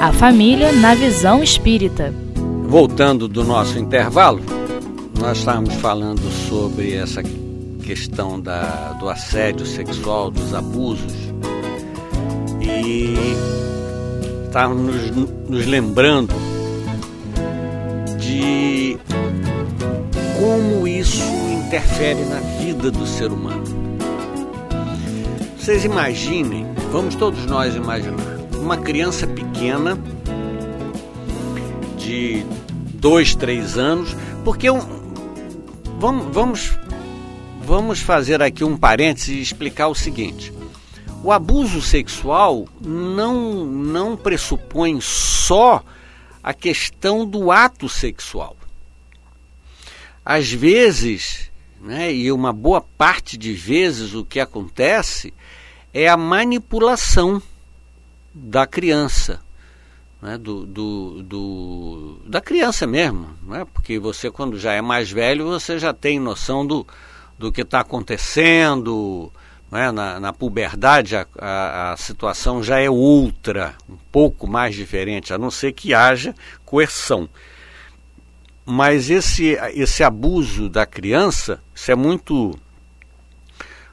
A família na visão espírita. Voltando do nosso intervalo, nós estávamos falando sobre essa questão da, do assédio sexual, dos abusos, e estávamos nos, nos lembrando de como isso interfere na vida do ser humano. Vocês imaginem, vamos todos nós imaginar, uma criança pequena de dois, três anos, porque vamos, vamos, vamos fazer aqui um parênteses e explicar o seguinte. O abuso sexual não, não pressupõe só a questão do ato sexual. Às vezes, né, e uma boa parte de vezes, o que acontece é a manipulação da criança, né, do, do, do, da criança mesmo, né, porque você quando já é mais velho você já tem noção do, do que está acontecendo, né, na, na puberdade a, a, a, situação já é outra, um pouco mais diferente, a não ser que haja coerção. Mas esse, esse abuso da criança, isso é muito,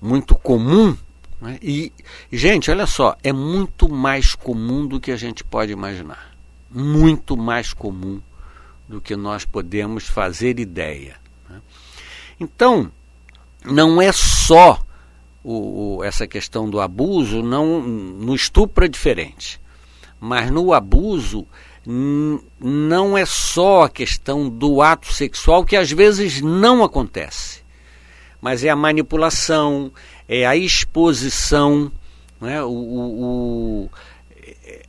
muito comum né? E, gente, olha só, é muito mais comum do que a gente pode imaginar. Muito mais comum do que nós podemos fazer ideia. Né? Então, não é só o, o, essa questão do abuso, não, no estupro é diferente. Mas no abuso não é só a questão do ato sexual, que às vezes não acontece, mas é a manipulação, é a exposição, né? o, o, o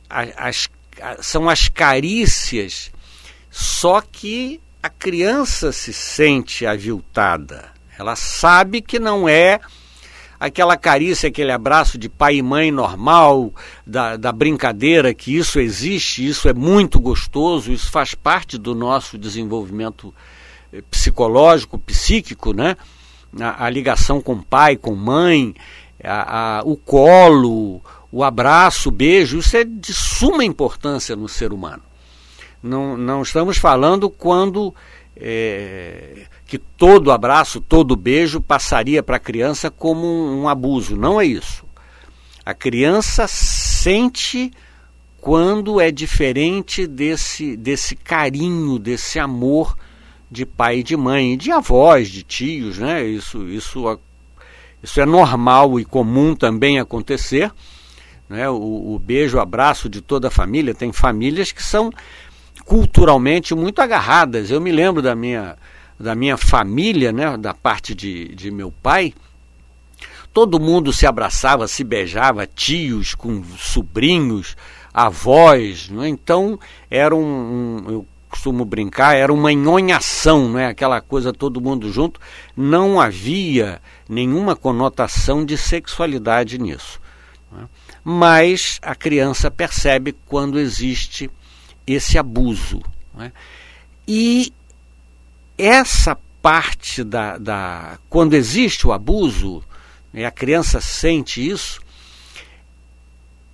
as, são as carícias, só que a criança se sente aviltada. Ela sabe que não é aquela carícia, aquele abraço de pai e mãe normal, da, da brincadeira, que isso existe, isso é muito gostoso, isso faz parte do nosso desenvolvimento eh, psicológico, psíquico, né? A, a ligação com pai, com mãe, a, a, o colo, o abraço, o beijo, isso é de suma importância no ser humano. Não, não estamos falando quando é, que todo abraço, todo beijo passaria para a criança como um, um abuso. Não é isso. A criança sente quando é diferente desse, desse carinho, desse amor de pai e de mãe, de avós, de tios, né? Isso, isso, isso é normal e comum também acontecer. Né? O, o beijo, o abraço de toda a família. Tem famílias que são culturalmente muito agarradas. Eu me lembro da minha, da minha família, né? da parte de, de meu pai. Todo mundo se abraçava, se beijava, tios com sobrinhos, avós. Né? Então era um, um, eu costumo brincar, era uma nhonhação, não é? Aquela coisa todo mundo junto. Não havia nenhuma conotação de sexualidade nisso. É? Mas a criança percebe quando existe esse abuso. É? E essa parte da, da. Quando existe o abuso, e a criança sente isso,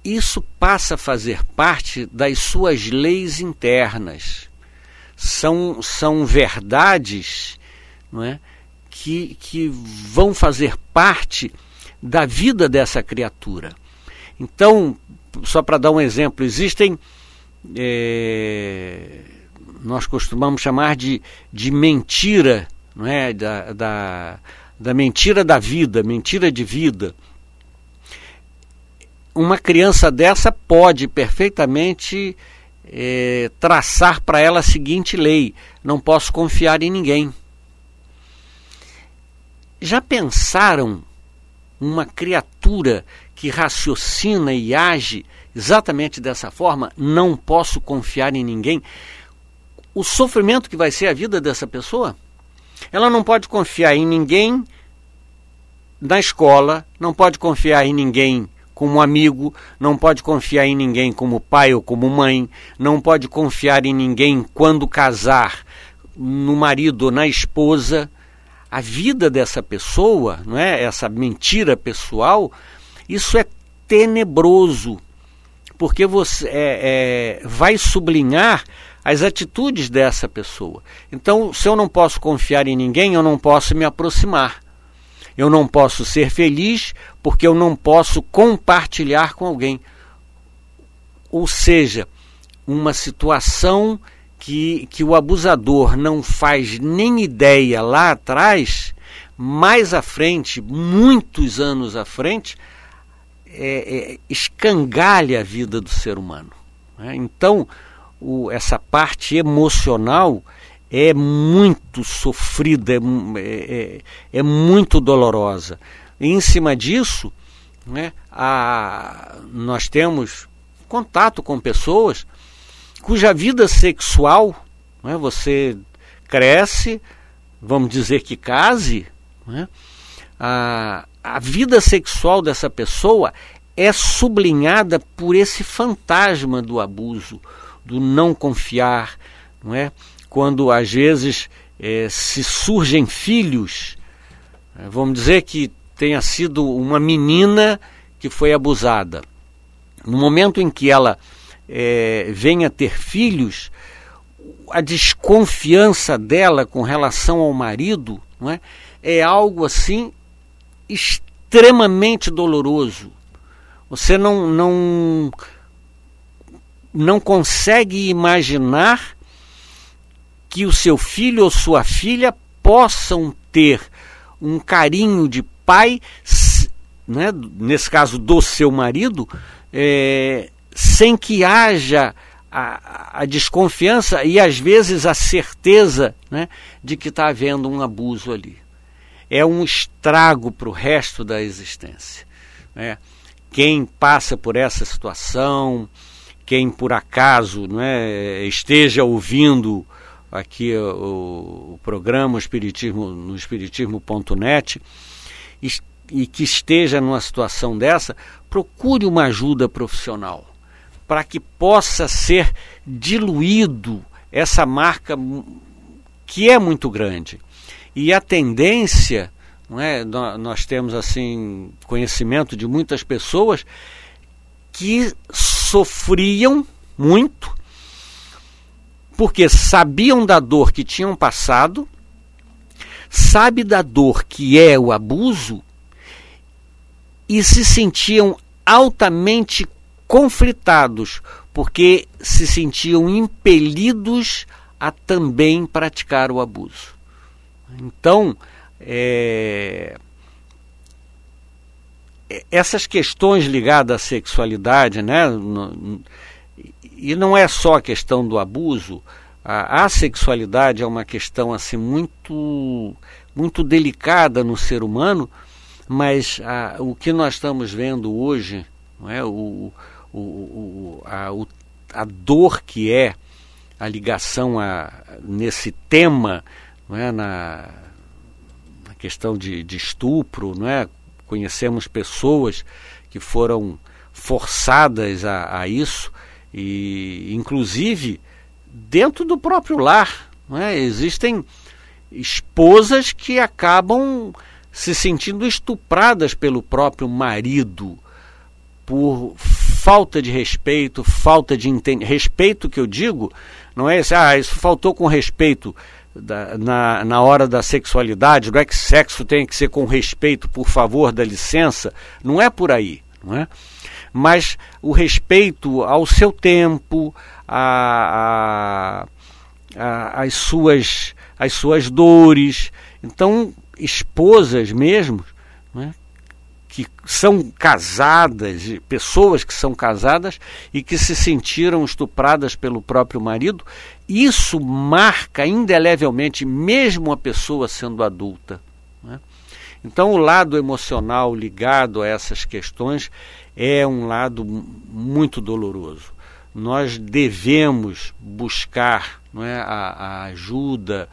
isso passa a fazer parte das suas leis internas são, são verdades não é, que, que vão fazer parte da vida dessa criatura. Então, só para dar um exemplo, existem, é, nós costumamos chamar de, de mentira, não é? da, da, da mentira da vida, mentira de vida. Uma criança dessa pode perfeitamente é, traçar para ela a seguinte lei: não posso confiar em ninguém. Já pensaram uma criatura que raciocina e age exatamente dessa forma? Não posso confiar em ninguém. O sofrimento que vai ser a vida dessa pessoa? Ela não pode confiar em ninguém na escola, não pode confiar em ninguém como amigo, não pode confiar em ninguém como pai ou como mãe, não pode confiar em ninguém quando casar, no marido ou na esposa. A vida dessa pessoa, não é? Essa mentira pessoal, isso é tenebroso, porque você é, é, vai sublinhar as atitudes dessa pessoa. Então, se eu não posso confiar em ninguém, eu não posso me aproximar. Eu não posso ser feliz porque eu não posso compartilhar com alguém. Ou seja, uma situação que, que o abusador não faz nem ideia lá atrás, mais à frente, muitos anos à frente, é, é, escangalha a vida do ser humano. Né? Então, o, essa parte emocional é muito sofrida, é, é, é muito dolorosa. E em cima disso, né, a, nós temos contato com pessoas cuja vida sexual, né, você cresce, vamos dizer que case, né, a, a vida sexual dessa pessoa é sublinhada por esse fantasma do abuso, do não confiar, não é? Quando às vezes é, se surgem filhos, é, vamos dizer que tenha sido uma menina que foi abusada. No momento em que ela é, venha ter filhos, a desconfiança dela com relação ao marido não é, é algo assim extremamente doloroso. Você não, não, não consegue imaginar que o seu filho ou sua filha possam ter um carinho de pai, né, nesse caso do seu marido, é, sem que haja a, a, desconfiança e às vezes a certeza né, de que está havendo um abuso ali. É um estrago para o resto da existência. Né? Quem passa por essa situação, quem por acaso né, esteja ouvindo aqui o, o programa Espiritismo, no Espiritismo.net e, que esteja numa situação dessa, procure uma ajuda profissional para que possa ser diluído essa marca que é muito grande. E a tendência, não é, nós temos assim conhecimento de muitas pessoas que sofriam muito porque sabiam da dor que tinham passado, sabe da dor que é o abuso e se sentiam altamente conflitados, porque se sentiam impelidos a também praticar o abuso. Então, é, essas questões ligadas à sexualidade, né, e não é só a questão do abuso, a, a sexualidade é uma questão assim muito muito delicada no ser humano, mas a, o que nós estamos vendo hoje, não é, o, o, o, a, o, a dor que é a ligação a, nesse tema, não é, na, na questão de, de estupro, não é? Conhecemos pessoas que foram forçadas a, a isso e, inclusive, dentro do próprio lar, não é? Existem esposas que acabam se sentindo estupradas pelo próprio marido por falta de respeito, falta de entendimento. Respeito que eu digo, não é esse, ah, isso faltou com respeito da, na, na hora da sexualidade, não é que sexo tem que ser com respeito, por favor, dá licença. Não é por aí, não é? Mas o respeito ao seu tempo, a, a, a, as, suas, as suas dores. Então, esposas mesmo, não é? que são casadas, pessoas que são casadas e que se sentiram estupradas pelo próprio marido, isso marca indelevelmente, mesmo a pessoa sendo adulta. Né? Então, o lado emocional ligado a essas questões é um lado muito doloroso. Nós devemos buscar não é, a, a ajuda,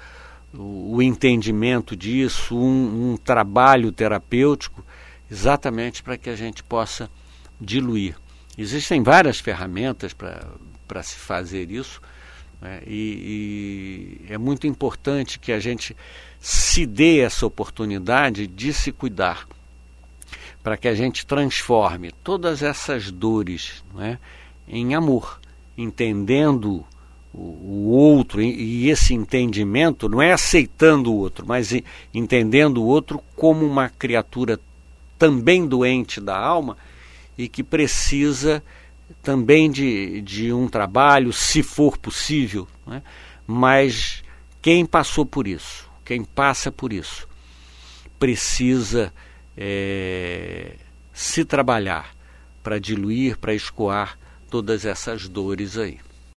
o, o, entendimento disso, um, um trabalho terapêutico exatamente para que a gente possa diluir. Existem várias ferramentas para se fazer isso, né? e, e é muito importante que a gente se dê essa oportunidade de se cuidar, para que a gente transforme todas essas dores né, em amor, entendendo o, outro, e, e esse entendimento não é aceitando o outro, mas entendendo o outro como uma criatura também doente da alma e que precisa também de, de um trabalho, se for possível, né? mas quem passou por isso, quem passa por isso, precisa é, se trabalhar para diluir, para escoar todas essas dores aí.